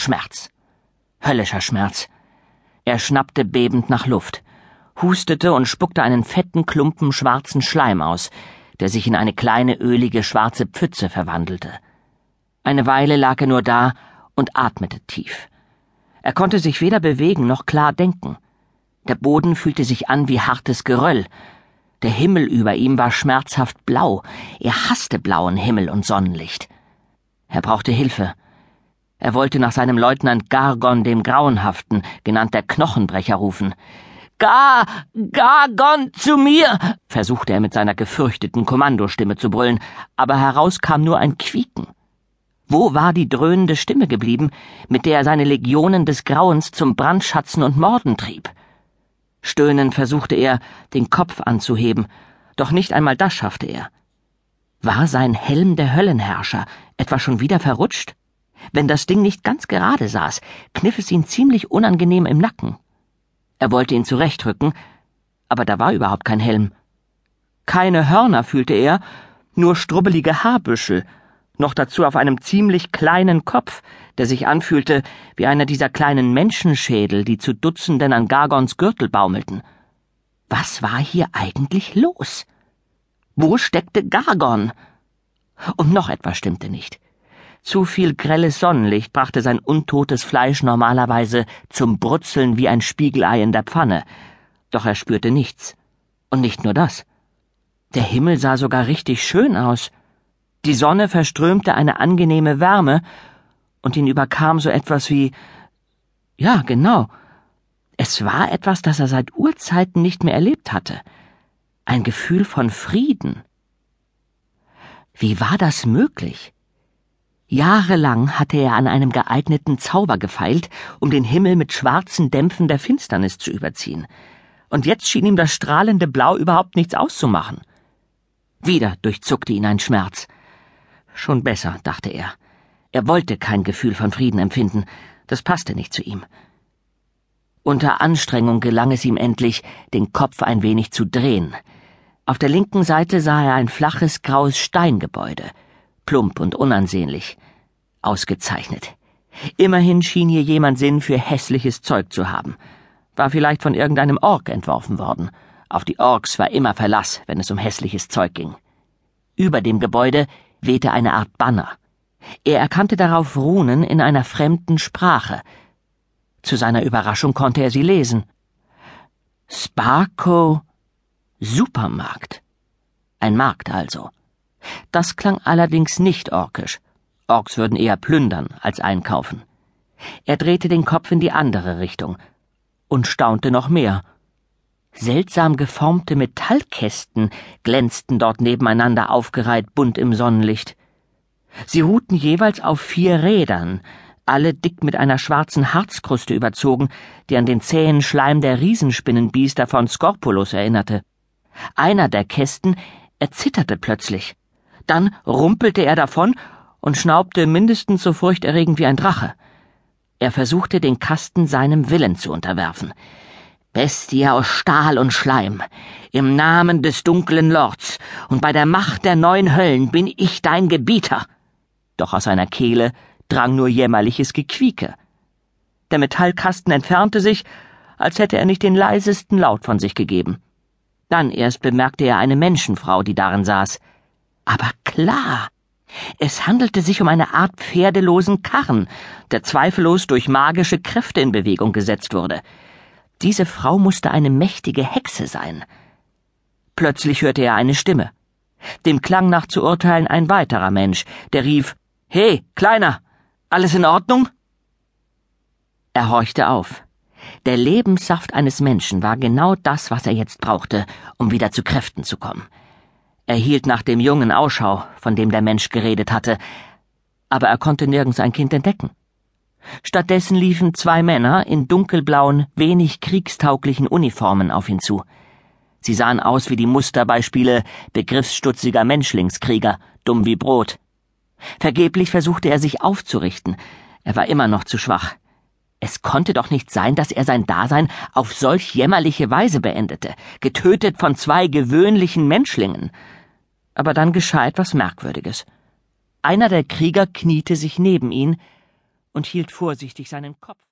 Schmerz. Höllischer Schmerz. Er schnappte bebend nach Luft, hustete und spuckte einen fetten Klumpen schwarzen Schleim aus, der sich in eine kleine ölige schwarze Pfütze verwandelte. Eine Weile lag er nur da und atmete tief. Er konnte sich weder bewegen noch klar denken. Der Boden fühlte sich an wie hartes Geröll. Der Himmel über ihm war schmerzhaft blau. Er hasste blauen Himmel und Sonnenlicht. Er brauchte Hilfe. Er wollte nach seinem Leutnant Gargon dem Grauenhaften, genannt der Knochenbrecher, rufen. Gar, Gargon zu mir! versuchte er mit seiner gefürchteten Kommandostimme zu brüllen, aber heraus kam nur ein Quieken. Wo war die dröhnende Stimme geblieben, mit der er seine Legionen des Grauens zum Brandschatzen und Morden trieb? Stöhnend versuchte er, den Kopf anzuheben, doch nicht einmal das schaffte er. War sein Helm der Höllenherrscher etwa schon wieder verrutscht? Wenn das Ding nicht ganz gerade saß, kniff es ihn ziemlich unangenehm im Nacken. Er wollte ihn zurechtrücken, aber da war überhaupt kein Helm. Keine Hörner fühlte er, nur strubbelige Haarbüschel, noch dazu auf einem ziemlich kleinen Kopf, der sich anfühlte wie einer dieser kleinen Menschenschädel, die zu Dutzenden an Gargons Gürtel baumelten. Was war hier eigentlich los? Wo steckte Gargon? Und noch etwas stimmte nicht. Zu viel grelles Sonnenlicht brachte sein untotes Fleisch normalerweise zum Brutzeln wie ein Spiegelei in der Pfanne, doch er spürte nichts. Und nicht nur das. Der Himmel sah sogar richtig schön aus. Die Sonne verströmte eine angenehme Wärme, und ihn überkam so etwas wie Ja, genau. Es war etwas, das er seit Urzeiten nicht mehr erlebt hatte. Ein Gefühl von Frieden. Wie war das möglich? Jahrelang hatte er an einem geeigneten Zauber gefeilt, um den Himmel mit schwarzen Dämpfen der Finsternis zu überziehen. Und jetzt schien ihm das strahlende Blau überhaupt nichts auszumachen. Wieder durchzuckte ihn ein Schmerz. Schon besser, dachte er. Er wollte kein Gefühl von Frieden empfinden, das passte nicht zu ihm. Unter Anstrengung gelang es ihm endlich, den Kopf ein wenig zu drehen. Auf der linken Seite sah er ein flaches graues Steingebäude, plump und unansehnlich. Ausgezeichnet. Immerhin schien hier jemand Sinn für hässliches Zeug zu haben. War vielleicht von irgendeinem Ork entworfen worden. Auf die Orks war immer Verlass, wenn es um hässliches Zeug ging. Über dem Gebäude wehte eine Art Banner. Er erkannte darauf Runen in einer fremden Sprache. Zu seiner Überraschung konnte er sie lesen. Sparko Supermarkt. Ein Markt also. Das klang allerdings nicht orkisch. Orks würden eher plündern als einkaufen. Er drehte den Kopf in die andere Richtung und staunte noch mehr. Seltsam geformte Metallkästen glänzten dort nebeneinander aufgereiht bunt im Sonnenlicht. Sie ruhten jeweils auf vier Rädern, alle dick mit einer schwarzen Harzkruste überzogen, die an den zähen Schleim der Riesenspinnenbiester von Scorpulus erinnerte. Einer der Kästen erzitterte plötzlich. Dann rumpelte er davon und schnaubte mindestens so furchterregend wie ein Drache. Er versuchte, den Kasten seinem Willen zu unterwerfen. Bestie aus Stahl und Schleim, im Namen des dunklen Lords und bei der Macht der neun Höllen bin ich dein Gebieter. Doch aus seiner Kehle drang nur jämmerliches Gequieke. Der Metallkasten entfernte sich, als hätte er nicht den leisesten Laut von sich gegeben. Dann erst bemerkte er eine Menschenfrau, die darin saß. Aber klar, es handelte sich um eine Art pferdelosen Karren, der zweifellos durch magische Kräfte in Bewegung gesetzt wurde. Diese Frau musste eine mächtige Hexe sein. Plötzlich hörte er eine Stimme. Dem Klang nach zu urteilen ein weiterer Mensch, der rief He, Kleiner, alles in Ordnung? Er horchte auf. Der Lebenssaft eines Menschen war genau das, was er jetzt brauchte, um wieder zu Kräften zu kommen. Er hielt nach dem Jungen Ausschau, von dem der Mensch geredet hatte, aber er konnte nirgends ein Kind entdecken. Stattdessen liefen zwei Männer in dunkelblauen, wenig kriegstauglichen Uniformen auf ihn zu. Sie sahen aus wie die Musterbeispiele begriffsstutziger Menschlingskrieger, dumm wie Brot. Vergeblich versuchte er sich aufzurichten. Er war immer noch zu schwach. Es konnte doch nicht sein, dass er sein Dasein auf solch jämmerliche Weise beendete, getötet von zwei gewöhnlichen Menschlingen. Aber dann geschah etwas Merkwürdiges. Einer der Krieger kniete sich neben ihn und hielt vorsichtig seinen Kopf.